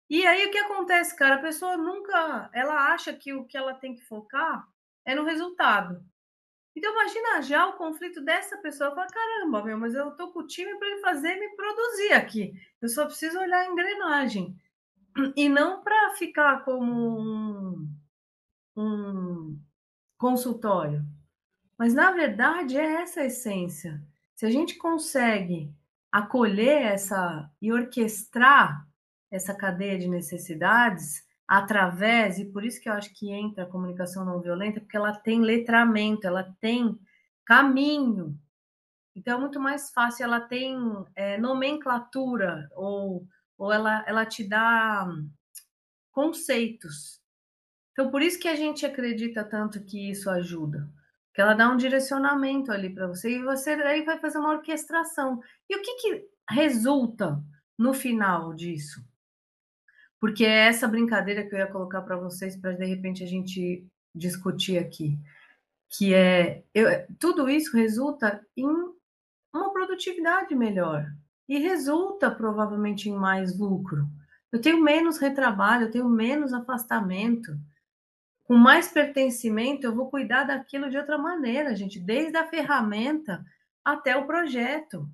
Speaker 2: E aí o que acontece, cara? A pessoa nunca, ela acha que o que ela tem que focar é no resultado. Então, imagina já o conflito dessa pessoa. Fala, caramba, meu, mas eu tô com o time para ele fazer me produzir aqui. Eu só preciso olhar a engrenagem. E não para ficar como um, um consultório. Mas, na verdade, é essa a essência. Se a gente consegue acolher essa e orquestrar essa cadeia de necessidades através, e por isso que eu acho que entra a comunicação não violenta, porque ela tem letramento, ela tem caminho. Então é muito mais fácil, ela tem é, nomenclatura, ou, ou ela, ela te dá conceitos. Então por isso que a gente acredita tanto que isso ajuda. Que ela dá um direcionamento ali para você, e você aí vai fazer uma orquestração. E o que, que resulta no final disso? porque é essa brincadeira que eu ia colocar para vocês para de repente a gente discutir aqui, que é eu, tudo isso resulta em uma produtividade melhor e resulta provavelmente em mais lucro. Eu tenho menos retrabalho, eu tenho menos afastamento. Com mais pertencimento, eu vou cuidar daquilo de outra maneira, gente, desde a ferramenta até o projeto.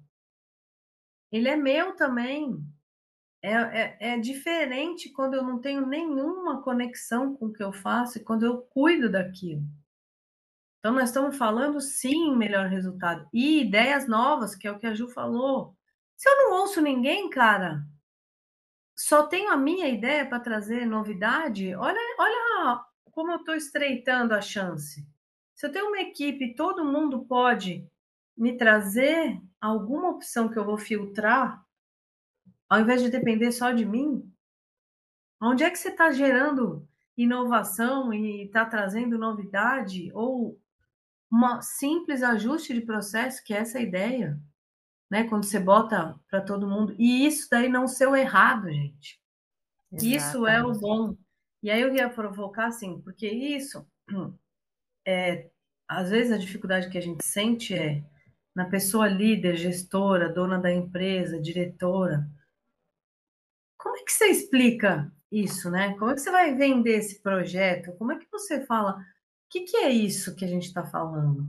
Speaker 2: Ele é meu também. É, é, é, diferente quando eu não tenho nenhuma conexão com o que eu faço e quando eu cuido daquilo. Então, nós estamos falando sim melhor resultado. E ideias novas, que é o que a Ju falou. Se eu não ouço ninguém, cara, só tenho a minha ideia para trazer novidade, olha, olha como eu estou estreitando a chance. Se eu tenho uma equipe, todo mundo pode me trazer alguma opção que eu vou filtrar ao invés de depender só de mim? Onde é que você está gerando inovação e está trazendo novidade? Ou um simples ajuste de processo, que é essa ideia, né? Quando você bota para todo mundo. E isso daí não ser o errado, gente. Exatamente. Isso é o bom. E aí eu ia provocar assim, porque isso é às vezes a dificuldade que a gente sente é na pessoa líder, gestora, dona da empresa, diretora, como é que você explica isso, né? Como é que você vai vender esse projeto? Como é que você fala? O que, que é isso que a gente está falando?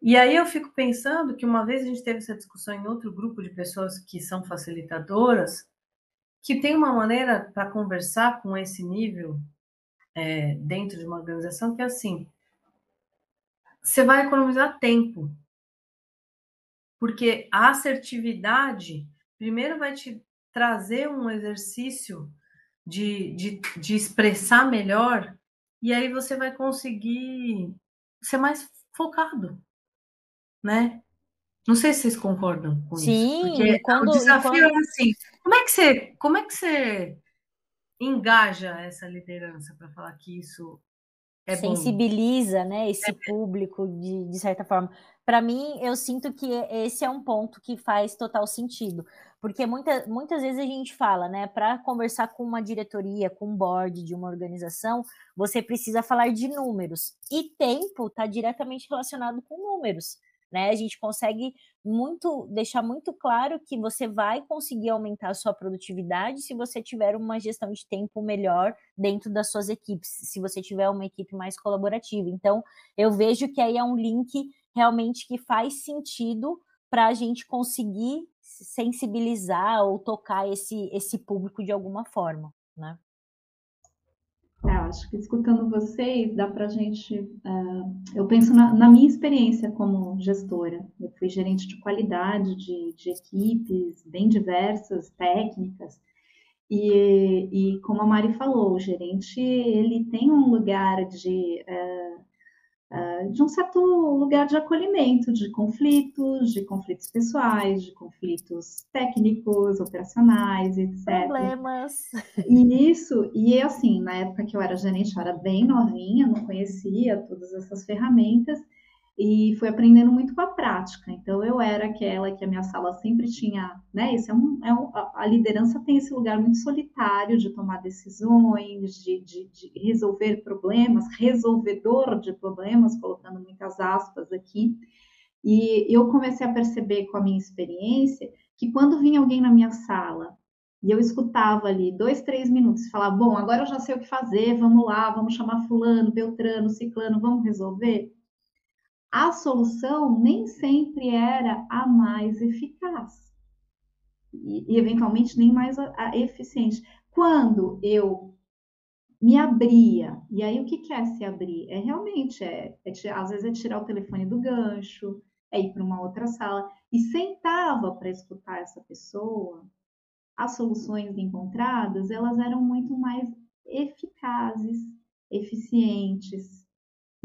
Speaker 2: E aí eu fico pensando que uma vez a gente teve essa discussão em outro grupo de pessoas que são facilitadoras, que tem uma maneira para conversar com esse nível é, dentro de uma organização que é assim: você vai economizar tempo, porque a assertividade primeiro vai te trazer um exercício de, de, de expressar melhor, e aí você vai conseguir ser mais focado, né? Não sei se vocês concordam com
Speaker 1: Sim,
Speaker 2: isso.
Speaker 1: Quando,
Speaker 2: o desafio
Speaker 1: quando...
Speaker 2: é assim, como é que você, como é que você engaja essa liderança para falar que isso é
Speaker 1: sensibiliza,
Speaker 2: bom?
Speaker 1: né, esse é. público de, de certa forma. Para mim, eu sinto que esse é um ponto que faz total sentido, porque muita, muitas vezes a gente fala, né, para conversar com uma diretoria, com um board de uma organização, você precisa falar de números. E tempo está diretamente relacionado com números. Né? A gente consegue muito deixar muito claro que você vai conseguir aumentar a sua produtividade se você tiver uma gestão de tempo melhor dentro das suas equipes, se você tiver uma equipe mais colaborativa. Então, eu vejo que aí é um link realmente que faz sentido para a gente conseguir sensibilizar ou tocar esse, esse público de alguma forma, né?
Speaker 3: Acho que escutando vocês dá para a gente. Uh, eu penso na, na, minha experiência como gestora. Eu fui gerente de qualidade de, de equipes bem diversas, técnicas. E, e, como a Mari falou, o gerente ele tem um lugar de uh, uh, de um certo lugar de acolhimento de conflitos, de conflitos pessoais, de conflitos técnicos, operacionais, etc.
Speaker 1: Problemas.
Speaker 3: E isso, e assim, na época que eu era gerente, eu era bem novinha, não conhecia todas essas ferramentas, e fui aprendendo muito com a prática. Então, eu era aquela que a minha sala sempre tinha, né? Esse é um, é um, a liderança tem esse lugar muito solitário de tomar decisões, de, de, de, resolver problemas, resolvedor de problemas, colocando muitas aspas aqui. E eu comecei a perceber com a minha experiência que quando vinha alguém na minha sala e eu escutava ali dois, três minutos e falava, bom, agora eu já sei o que fazer, vamos lá, vamos chamar fulano, beltrano, ciclano, vamos resolver a solução nem sempre era a mais eficaz e, e eventualmente nem mais a, a eficiente. Quando eu me abria. E aí, o que, que é se abrir? É realmente, é, é, às vezes é tirar o telefone do gancho, é ir para uma outra sala e sentava para escutar essa pessoa. As soluções encontradas, elas eram muito mais eficazes, eficientes,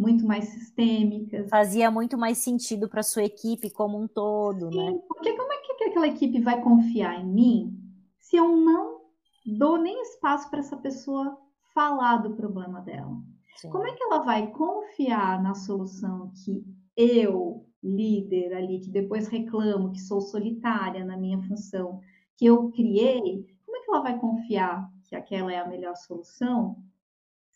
Speaker 3: muito mais sistêmicas.
Speaker 1: Fazia muito mais sentido para sua equipe como um todo,
Speaker 3: Sim,
Speaker 1: né?
Speaker 3: Porque como é que aquela equipe vai confiar em mim se eu não dou nem espaço para essa pessoa falar do problema dela? Sim. Como é que ela vai confiar na solução que eu, líder ali, que depois reclamo que sou solitária na minha função, que eu criei, como é que ela vai confiar que aquela é a melhor solução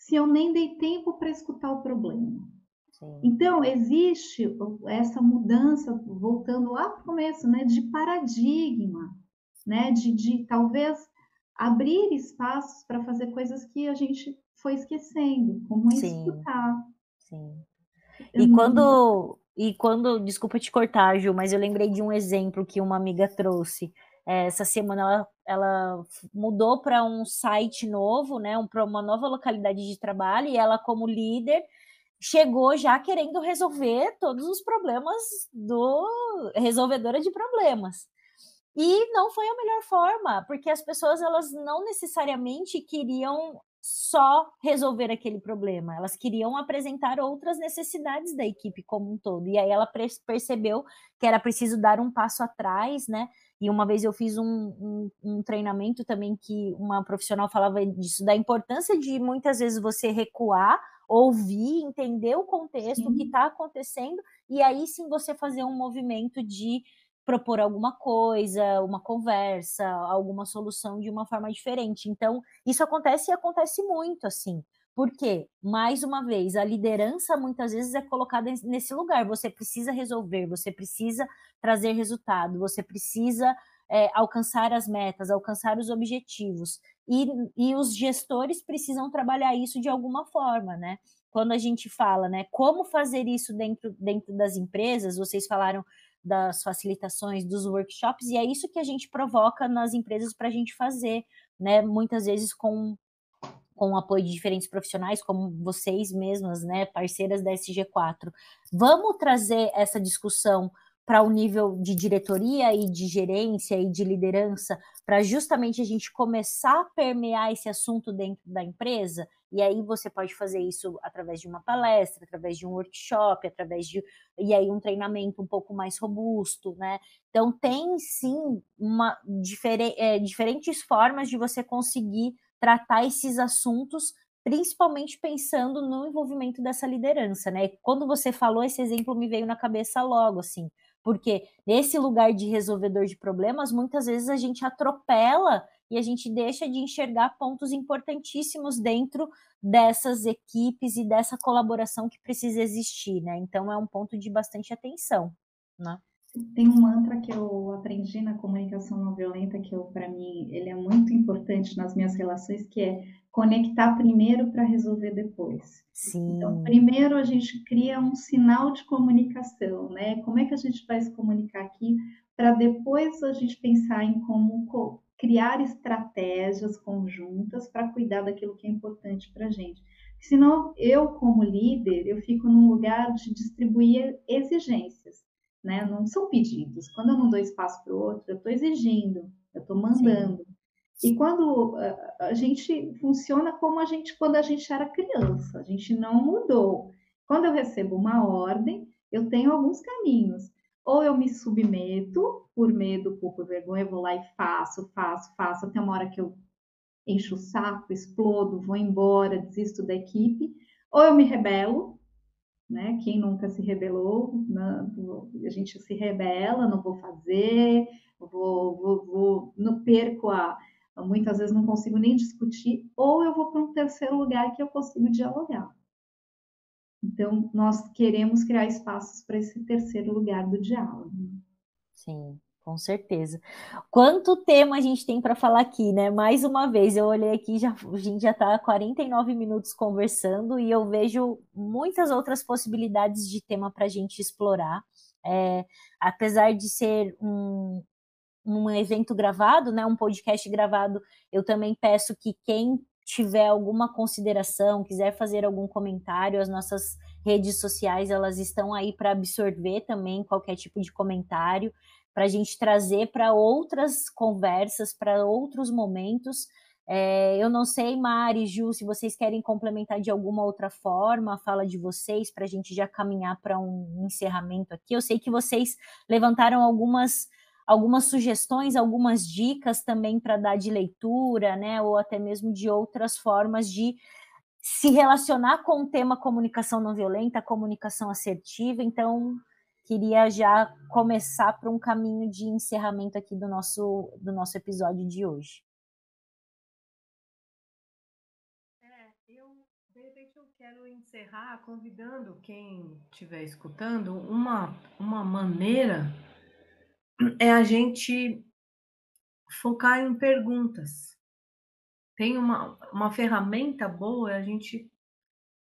Speaker 3: se eu nem dei tempo para escutar o problema? Sim. Então, existe essa mudança, voltando lá para o começo, né, de paradigma, né, de, de talvez abrir espaços para fazer coisas que a gente foi esquecendo, como Sim. escutar.
Speaker 1: Sim. E quando, e quando, desculpa te cortar, Ju, mas eu lembrei de um exemplo que uma amiga trouxe. É, essa semana ela, ela mudou para um site novo, né, um, para uma nova localidade de trabalho, e ela, como líder, chegou já querendo resolver todos os problemas do resolvedora de problemas. E não foi a melhor forma, porque as pessoas elas não necessariamente queriam só resolver aquele problema, elas queriam apresentar outras necessidades da equipe como um todo. E aí ela percebeu que era preciso dar um passo atrás, né? E uma vez eu fiz um, um, um, treinamento também que uma profissional falava disso, da importância de muitas vezes você recuar, ouvir, entender o contexto, sim. o que está acontecendo, e aí sim você fazer um movimento de propor alguma coisa, uma conversa, alguma solução de uma forma diferente. Então, isso acontece e acontece muito, assim. Porque, mais uma vez, a liderança muitas vezes é colocada nesse lugar. Você precisa resolver, você precisa trazer resultado, você precisa é, alcançar as metas, alcançar os objetivos. E, e os gestores precisam trabalhar isso de alguma forma, né? Quando a gente fala, né, como fazer isso dentro, dentro das empresas, vocês falaram das facilitações, dos workshops, e é isso que a gente provoca nas empresas para a gente fazer, né? Muitas vezes com, com o apoio de diferentes profissionais, como vocês mesmas, né? Parceiras da SG4. Vamos trazer essa discussão para o nível de diretoria e de gerência e de liderança, para justamente a gente começar a permear esse assunto dentro da empresa. E aí você pode fazer isso através de uma palestra, através de um workshop, através de e aí um treinamento um pouco mais robusto, né? Então tem sim uma é, diferentes formas de você conseguir tratar esses assuntos principalmente pensando no envolvimento dessa liderança, né? Quando você falou esse exemplo me veio na cabeça logo assim, porque nesse lugar de resolvedor de problemas, muitas vezes a gente atropela e a gente deixa de enxergar pontos importantíssimos dentro dessas equipes e dessa colaboração que precisa existir, né? Então é um ponto de bastante atenção, né?
Speaker 3: Tem um mantra que eu aprendi na comunicação não violenta que para mim ele é muito importante nas minhas relações, que é conectar primeiro para resolver depois.
Speaker 1: Sim.
Speaker 3: Então, primeiro a gente cria um sinal de comunicação, né? Como é que a gente vai se comunicar aqui para depois a gente pensar em como criar estratégias conjuntas para cuidar daquilo que é importante para a gente. Senão, eu como líder, eu fico num lugar de distribuir exigências né? Não são pedidos. Quando eu não dou espaço para o outro, eu estou exigindo, eu estou mandando. Sim. E quando a gente funciona como a gente quando a gente era criança, a gente não mudou. Quando eu recebo uma ordem, eu tenho alguns caminhos. Ou eu me submeto por medo, por, por vergonha, eu vou lá e faço, faço, faço, até uma hora que eu encho o saco, explodo, vou embora, desisto da equipe. Ou eu me rebelo, né? Quem nunca se rebelou, né? a gente se rebela, não vou fazer, vou, vou, vou, não perco a, muitas vezes não consigo nem discutir, ou eu vou para um terceiro lugar que eu consigo dialogar. Então, nós queremos criar espaços para esse terceiro lugar do diálogo.
Speaker 1: Sim. Com certeza. Quanto tema a gente tem para falar aqui, né? Mais uma vez, eu olhei aqui, já, a gente já está 49 minutos conversando e eu vejo muitas outras possibilidades de tema para a gente explorar. É, apesar de ser um, um evento gravado, né, um podcast gravado, eu também peço que quem tiver alguma consideração, quiser fazer algum comentário, as nossas redes sociais elas estão aí para absorver também qualquer tipo de comentário para a gente trazer para outras conversas, para outros momentos. É, eu não sei, Mari, Ju, se vocês querem complementar de alguma outra forma a fala de vocês, para a gente já caminhar para um encerramento aqui. Eu sei que vocês levantaram algumas, algumas sugestões, algumas dicas também para dar de leitura, né? Ou até mesmo de outras formas de se relacionar com o tema comunicação não violenta, comunicação assertiva. Então, queria já começar para um caminho de encerramento aqui do nosso, do nosso episódio de hoje.
Speaker 2: É, eu, de repente, eu quero encerrar convidando quem estiver escutando uma, uma maneira é a gente focar em perguntas. Tem uma, uma ferramenta boa, é a gente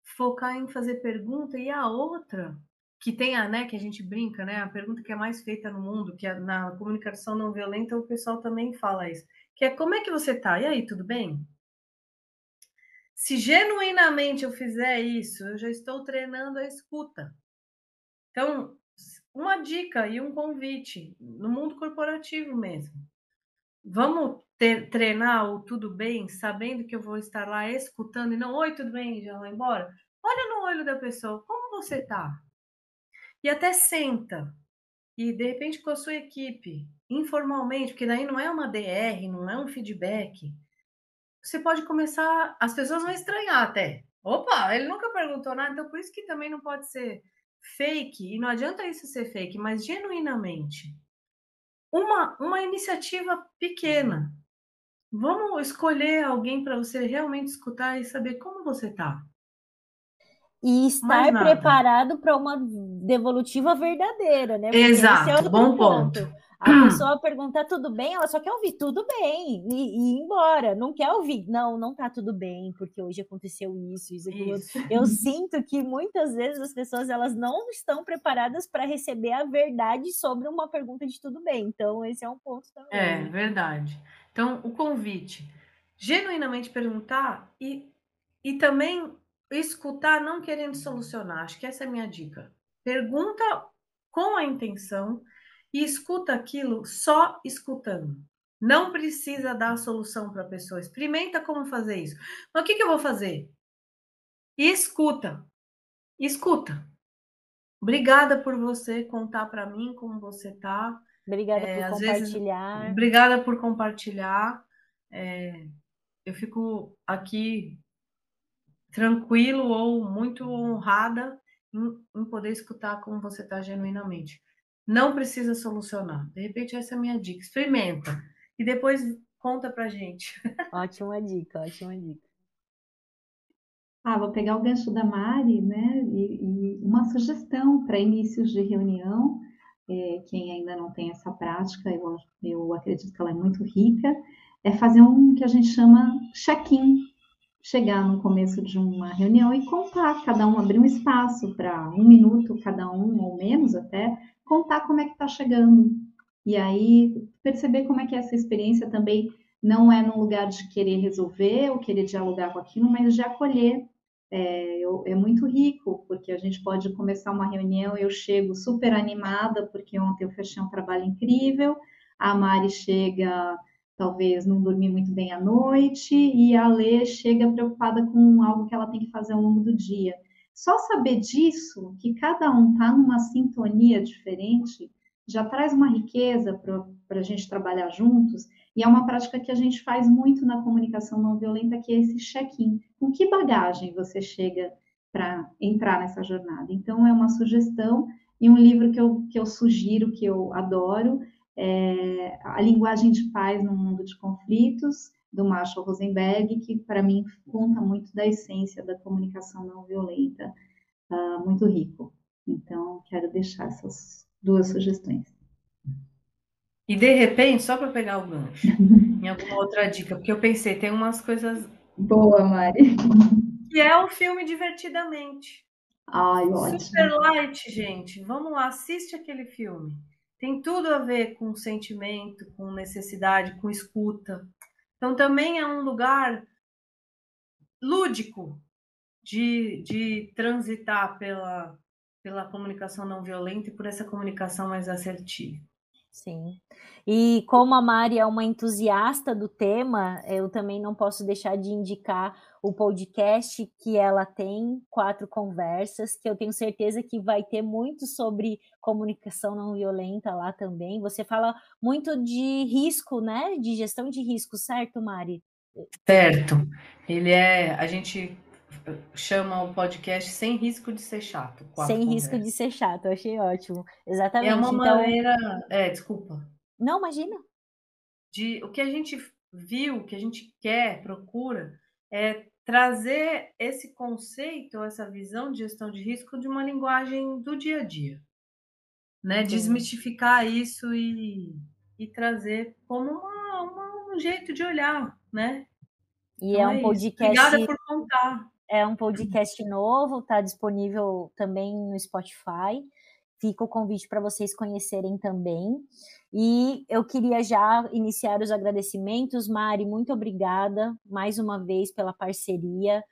Speaker 2: focar em fazer pergunta, e a outra que tem a, né, que a gente brinca, né, a pergunta que é mais feita no mundo, que é na comunicação não violenta, o pessoal também fala isso, que é como é que você tá? E aí, tudo bem? Se genuinamente eu fizer isso, eu já estou treinando a escuta. Então, uma dica e um convite no mundo corporativo mesmo. Vamos ter, treinar o tudo bem, sabendo que eu vou estar lá escutando e não, oi, tudo bem, já vou embora. Olha no olho da pessoa, como você tá? E até senta. E de repente com a sua equipe, informalmente, porque daí não é uma DR, não é um feedback. Você pode começar, as pessoas vão estranhar até. Opa, ele nunca perguntou nada, então por isso que também não pode ser fake, e não adianta isso ser fake, mas genuinamente. Uma, uma iniciativa pequena. Vamos escolher alguém para você realmente escutar e saber como você está
Speaker 1: e estar preparado para uma devolutiva verdadeira, né?
Speaker 2: Porque Exato, é bom ponto. ponto.
Speaker 1: A pessoa pergunta tudo bem, ela só quer ouvir tudo bem e, e, ir embora. Não quer ouvir, não, não tá tudo bem, porque hoje aconteceu isso, isso, aquilo. Isso. Eu sinto que muitas vezes as pessoas elas não estão preparadas para receber a verdade sobre uma pergunta de tudo bem. Então, esse é um ponto também.
Speaker 2: É, verdade. Então, o convite, genuinamente perguntar e, e também escutar não querendo solucionar. Acho que essa é a minha dica. Pergunta com a intenção e escuta aquilo só escutando. Não precisa dar a solução para a pessoa. Experimenta como fazer isso. Mas o que, que eu vou fazer? Escuta. Escuta. Obrigada por você contar para mim como você tá.
Speaker 1: Obrigada é, por compartilhar.
Speaker 2: Vezes, obrigada por compartilhar. É, eu fico aqui tranquilo ou muito honrada em, em poder escutar como você está genuinamente. Não precisa solucionar. De repente, essa é a minha dica. Experimenta. E depois conta pra gente.
Speaker 1: Ótima dica, ótima dica.
Speaker 3: Ah, vou pegar o gancho da Mari, né? E, e uma sugestão para inícios de reunião. É, quem ainda não tem essa prática, eu, eu acredito que ela é muito rica, é fazer um que a gente chama check-in chegar no começo de uma reunião e contar, cada um abrir um espaço para um minuto, cada um ou menos até, contar como é que está chegando. E aí perceber como é que é essa experiência também não é num lugar de querer resolver ou querer dialogar com aquilo, mas de acolher. É, eu, é muito rico, porque a gente pode começar uma reunião, eu chego super animada, porque ontem eu fechei um trabalho incrível, a Mari chega talvez não dormir muito bem à noite, e a Lê chega preocupada com algo que ela tem que fazer ao longo do dia. Só saber disso, que cada um está numa sintonia diferente, já traz uma riqueza para a gente trabalhar juntos, e é uma prática que a gente faz muito na comunicação não violenta, que é esse check-in. Com que bagagem você chega para entrar nessa jornada? Então, é uma sugestão e um livro que eu, que eu sugiro, que eu adoro, é, A Linguagem de Paz no Mundo de Conflitos, do Marshall Rosenberg, que para mim conta muito da essência da comunicação não violenta, uh, muito rico. Então, quero deixar essas duas sugestões.
Speaker 2: E de repente, só para pegar o gancho, em alguma outra dica, porque eu pensei, tem umas coisas.
Speaker 3: Boa, Mari.
Speaker 2: Que é um filme divertidamente.
Speaker 3: Ai, ótimo.
Speaker 2: Super light, gente. Vamos lá, assiste aquele filme. Tem tudo a ver com sentimento, com necessidade, com escuta. Então também é um lugar lúdico de, de transitar pela, pela comunicação não violenta e por essa comunicação mais assertiva.
Speaker 1: Sim. E como a Mari é uma entusiasta do tema, eu também não posso deixar de indicar o podcast que ela tem, Quatro Conversas, que eu tenho certeza que vai ter muito sobre comunicação não violenta lá também. Você fala muito de risco, né? De gestão de risco, certo, Mari?
Speaker 2: Certo. Ele é. A gente chama o podcast Sem Risco de Ser Chato.
Speaker 1: Sem conversas. risco de ser chato, achei ótimo. Exatamente.
Speaker 2: É uma então... maneira. É, desculpa.
Speaker 1: Não, imagina.
Speaker 2: De, o que a gente viu, o que a gente quer, procura, é trazer esse conceito, essa visão de gestão de risco de uma linguagem do dia a dia. Né? Desmistificar isso e, e trazer como uma, uma, um jeito de olhar, né?
Speaker 1: E então é um é podcast.
Speaker 2: Obrigada por contar.
Speaker 1: É um podcast novo, está disponível também no Spotify. Fica o convite para vocês conhecerem também. E eu queria já iniciar os agradecimentos. Mari, muito obrigada mais uma vez pela parceria.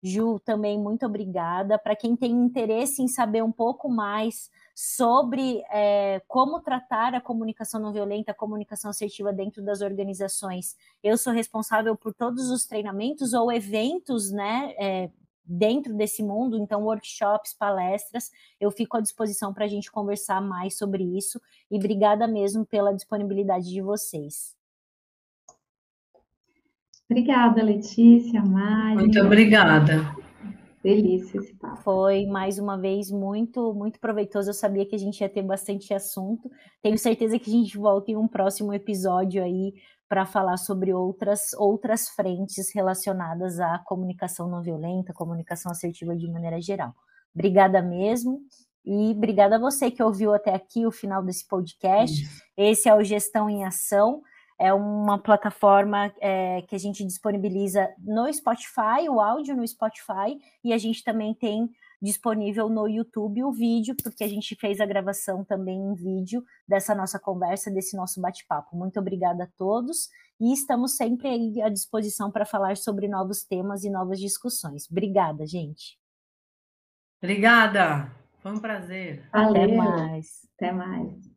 Speaker 1: Ju, também muito obrigada. Para quem tem interesse em saber um pouco mais sobre é, como tratar a comunicação não violenta, a comunicação assertiva dentro das organizações. Eu sou responsável por todos os treinamentos ou eventos, né, é, dentro desse mundo, então workshops, palestras, eu fico à disposição para a gente conversar mais sobre isso e obrigada mesmo pela disponibilidade de vocês.
Speaker 3: Obrigada, Letícia, Mari.
Speaker 2: Muito obrigada.
Speaker 3: Delícia esse papo.
Speaker 1: Foi mais uma vez muito, muito proveitoso. Eu sabia que a gente ia ter bastante assunto. Tenho certeza que a gente volta em um próximo episódio aí para falar sobre outras, outras frentes relacionadas à comunicação não violenta, comunicação assertiva de maneira geral. Obrigada mesmo. E obrigada a você que ouviu até aqui o final desse podcast. Isso. Esse é o Gestão em Ação é uma plataforma é, que a gente disponibiliza no Spotify, o áudio no Spotify, e a gente também tem disponível no YouTube o vídeo, porque a gente fez a gravação também em vídeo dessa nossa conversa, desse nosso bate-papo. Muito obrigada a todos e estamos sempre aí à disposição para falar sobre novos temas e novas discussões. Obrigada, gente.
Speaker 2: Obrigada. Foi um prazer.
Speaker 3: Valeu.
Speaker 1: Até mais.
Speaker 3: Até mais.